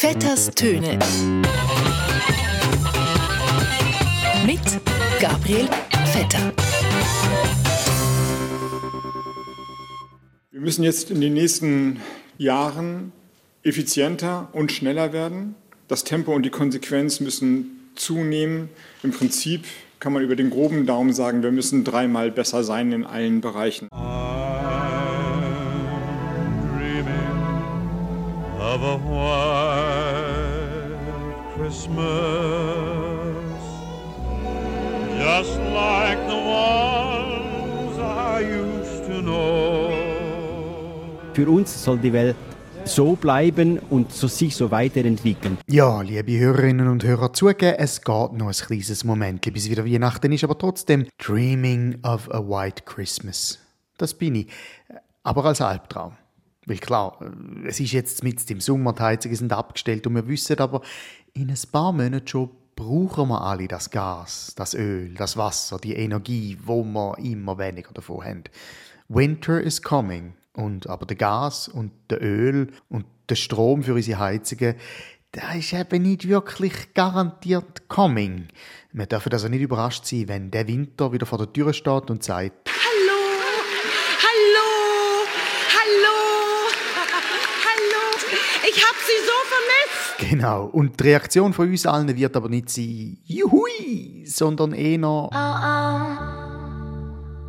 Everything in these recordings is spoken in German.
Vetters Töne. Mit Gabriel Vetter. Wir müssen jetzt in den nächsten Jahren effizienter und schneller werden. Das Tempo und die Konsequenz müssen zunehmen. Im Prinzip kann man über den groben Daumen sagen, wir müssen dreimal besser sein in allen Bereichen. of a white Christmas, just like the ones I used to know. Für uns soll die Welt so bleiben und so sich so weiterentwickeln. Ja, liebe Hörerinnen und Hörer, zugeben, es geht noch ein kleines Moment, bis wieder Weihnachten ist, aber trotzdem Dreaming of a White Christmas. Das bin ich. Aber als Albtraum. Weil klar, es ist jetzt mit im Sommer, die Heizungen sind abgestellt und wir wissen aber, in ein paar Monaten schon brauchen wir alle das Gas, das Öl, das Wasser, die Energie, wo wir immer weniger davon haben. Winter is coming und aber der Gas und der Öl und der Strom für unsere Heizungen, der ist eben nicht wirklich garantiert coming. Wir dürfen also nicht überrascht sein, wenn der Winter wieder vor der Tür steht und sagt, Ich hab sie so vermisst. Genau. Und die Reaktion von uns allen wird aber nicht sein Juhui, sondern eher oh, oh.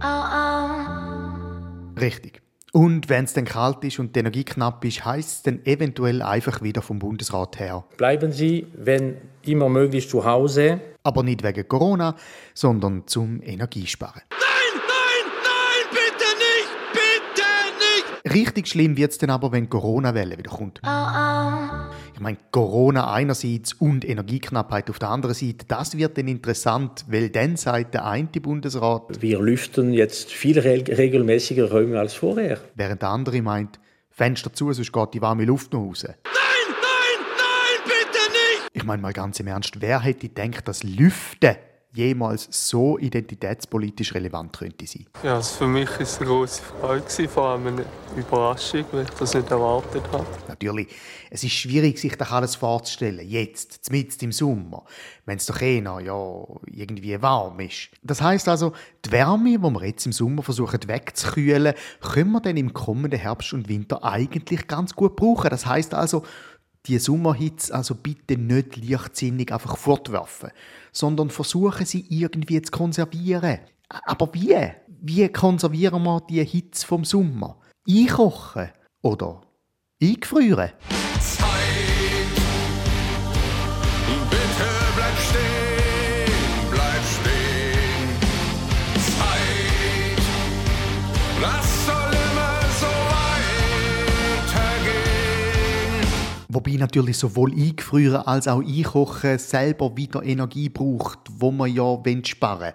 Oh, Richtig. Und wenn es dann kalt ist und die Energie knapp ist, heißt es dann eventuell einfach wieder vom Bundesrat her. Bleiben Sie, wenn immer möglich, zu Hause. Aber nicht wegen Corona, sondern zum Energiesparen. Richtig schlimm wird es dann aber, wenn die Corona-Welle wieder kommt. Oh, oh. Ich meine, Corona einerseits und Energieknappheit auf der anderen Seite, das wird dann interessant, weil dann sagt der eine Bundesrat, wir lüften jetzt viel regelmäßiger Räume als vorher. Während der andere meint, Fenster zu, sonst geht die warme Luft noch raus. Nein, nein, nein, bitte nicht! Ich meine mal ganz im Ernst, wer hätte gedacht, dass Lüften jemals so identitätspolitisch relevant könnte sein. Ja, also für mich war es eine große Freude, vor allem eine Überraschung, weil ich das nicht erwartet habe. Natürlich, es ist schwierig, sich das alles vorzustellen, jetzt, mitten im Sommer, wenn es doch eh noch, ja, irgendwie warm ist. Das heißt also, die Wärme, die wir jetzt im Sommer versuchen wegzukühlen, können wir dann im kommenden Herbst und Winter eigentlich ganz gut brauchen. Das heißt also, die Sommerhitze also bitte nicht leichtsinnig einfach fortwerfen, sondern versuchen sie irgendwie zu konservieren. Aber wie? Wie konservieren wir die Hitze vom Sommer? Einkochen oder eingefrieren? Wobei natürlich sowohl eingefrieren als auch einkochen selber wieder Energie braucht, wo man ja sparen will.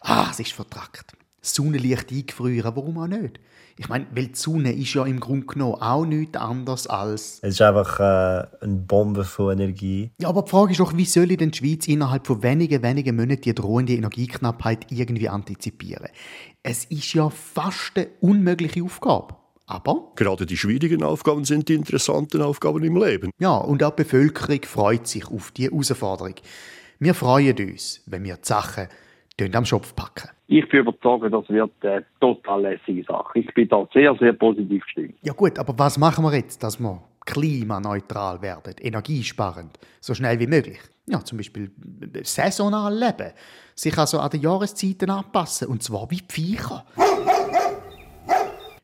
Ah, es ist vertrackt. Sonnenlicht eingefrieren, warum auch nicht? Ich meine, weil die Sonne ist ja im Grunde genommen auch nichts anderes als... Es ist einfach äh, eine Bombe von Energie. Ja, aber die Frage ist doch, wie soll ich denn die Schweiz innerhalb von wenigen, wenigen Monaten die drohende Energieknappheit irgendwie antizipieren? Es ist ja fast eine unmögliche Aufgabe. Aber? Gerade die schwierigen Aufgaben sind die interessanten Aufgaben im Leben. Ja, und auch die Bevölkerung freut sich auf diese Herausforderung. Wir freuen uns, wenn wir die Sachen am Schopf packen. Ich bin überzeugt, das wird eine total lässige Sache. Ich bin da sehr, sehr positiv gestimmt. Ja gut, aber was machen wir jetzt, dass wir klimaneutral werden, energiesparend, so schnell wie möglich? Ja, zum Beispiel saisonal leben, sich also an die Jahreszeiten anpassen, und zwar wie Viecher.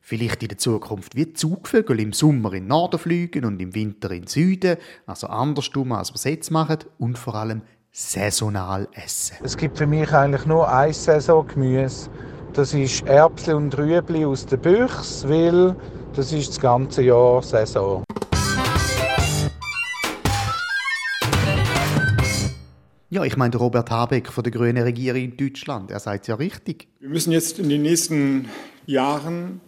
Vielleicht in der Zukunft wie Zugvögel im Sommer in den Norden fliegen und im Winter in den Süden, also andersrum als wir es jetzt machen und vor allem saisonal essen. Es gibt für mich eigentlich nur ein Saisongemüse. Das ist Erbsen und Rüebli aus der Büchse, weil das ist das ganze Jahr Saison. Ja, ich meine Robert Habeck von der grünen Regierung in Deutschland. Er sagt es ja richtig. Wir müssen jetzt in den nächsten Jahren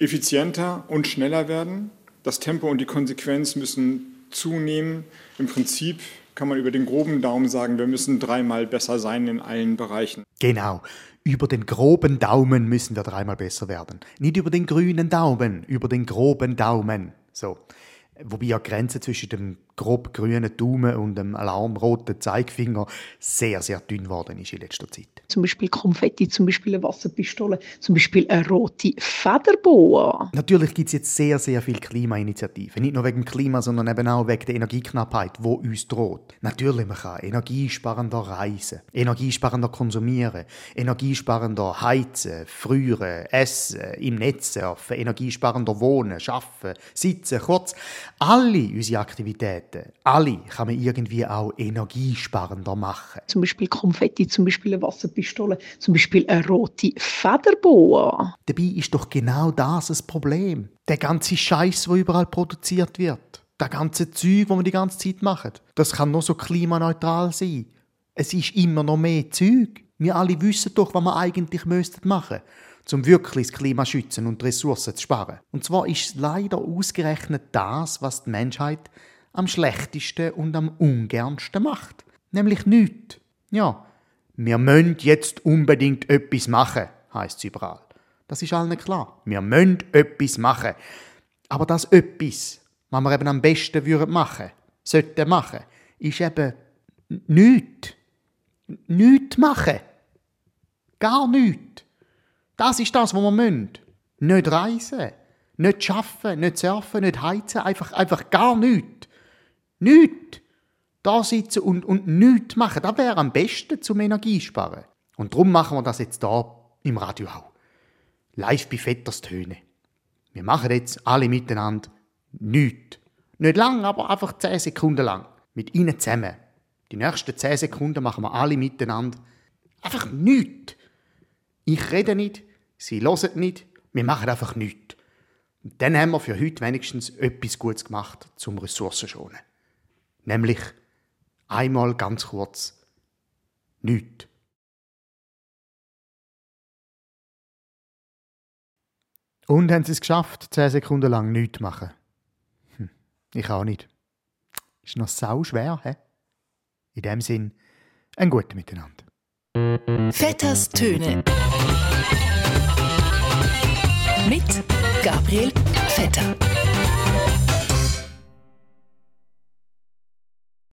effizienter und schneller werden. Das Tempo und die Konsequenz müssen zunehmen. Im Prinzip kann man über den groben Daumen sagen, wir müssen dreimal besser sein in allen Bereichen. Genau. Über den groben Daumen müssen wir dreimal besser werden. Nicht über den grünen Daumen, über den groben Daumen. So. Wobei ja Grenze zwischen dem grob grünen Daumen und dem alarmroten Zeigefinger sehr, sehr dünn geworden ist in letzter Zeit. Zum Beispiel Konfetti, zum Beispiel eine Wasserpistole, zum Beispiel eine rote Federboa. Natürlich gibt es jetzt sehr, sehr viele Klimainitiativen. Nicht nur wegen dem Klima, sondern eben auch wegen der Energieknappheit, wo uns droht. Natürlich, man kann energiesparender reisen, energiesparender konsumieren, energiesparender heizen, frieren, essen, im Netz surfen, energiesparender wohnen, arbeiten, sitzen, kurz. Alle unsere Aktivitäten, alle kann man irgendwie auch energiesparender machen. Zum Beispiel Konfetti, zum Beispiel eine Wasserpistole, zum Beispiel eine rote Federboa. Dabei ist doch genau das das Problem. Der ganze Scheiß, wo überall produziert wird. Der ganze Zeug, wo wir die ganze Zeit machen. Das kann nur so klimaneutral sein. Es ist immer noch mehr Zeug. Wir alle wissen doch, was wir eigentlich machen müssten um wirklich das Klima zu schützen und Ressourcen zu sparen. Und zwar ist es leider ausgerechnet das, was die Menschheit am schlechtesten und am ungernsten macht. Nämlich nichts. Ja, wir müssen jetzt unbedingt etwas machen, heisst es überall. Das ist allen klar. Wir müssen etwas machen. Aber das etwas, was wir eben am besten würden machen, sollten machen, ist eben nichts. Nichts machen. Gar nichts. Das ist das, was wir müssen. Nicht reisen, nicht arbeiten, nicht surfen, nicht heizen, einfach, einfach gar nichts. Nichts. Da sitzen und, und nichts machen, das wäre am besten zum Energiesparen. Und darum machen wir das jetzt hier im Radio auch. Live bei Vetters Töne. Wir machen jetzt alle miteinander nichts. Nicht lang, aber einfach 10 Sekunden lang. Mit Ihnen zusammen. Die nächsten 10 Sekunden machen wir alle miteinander einfach nichts. Ich rede nicht, Sie hören nicht, wir machen einfach nichts. Und dann haben wir für heute wenigstens etwas Gutes gemacht zum Ressourcenschonen. Nämlich einmal ganz kurz nichts. Und haben sie es geschafft, 10 Sekunden lang nichts zu machen? Hm, ich auch nicht. Ist noch sau schwer, hä? In dem Sinn, ein gutes Miteinander. Vetters Töne. Mit Gabriel Vetter.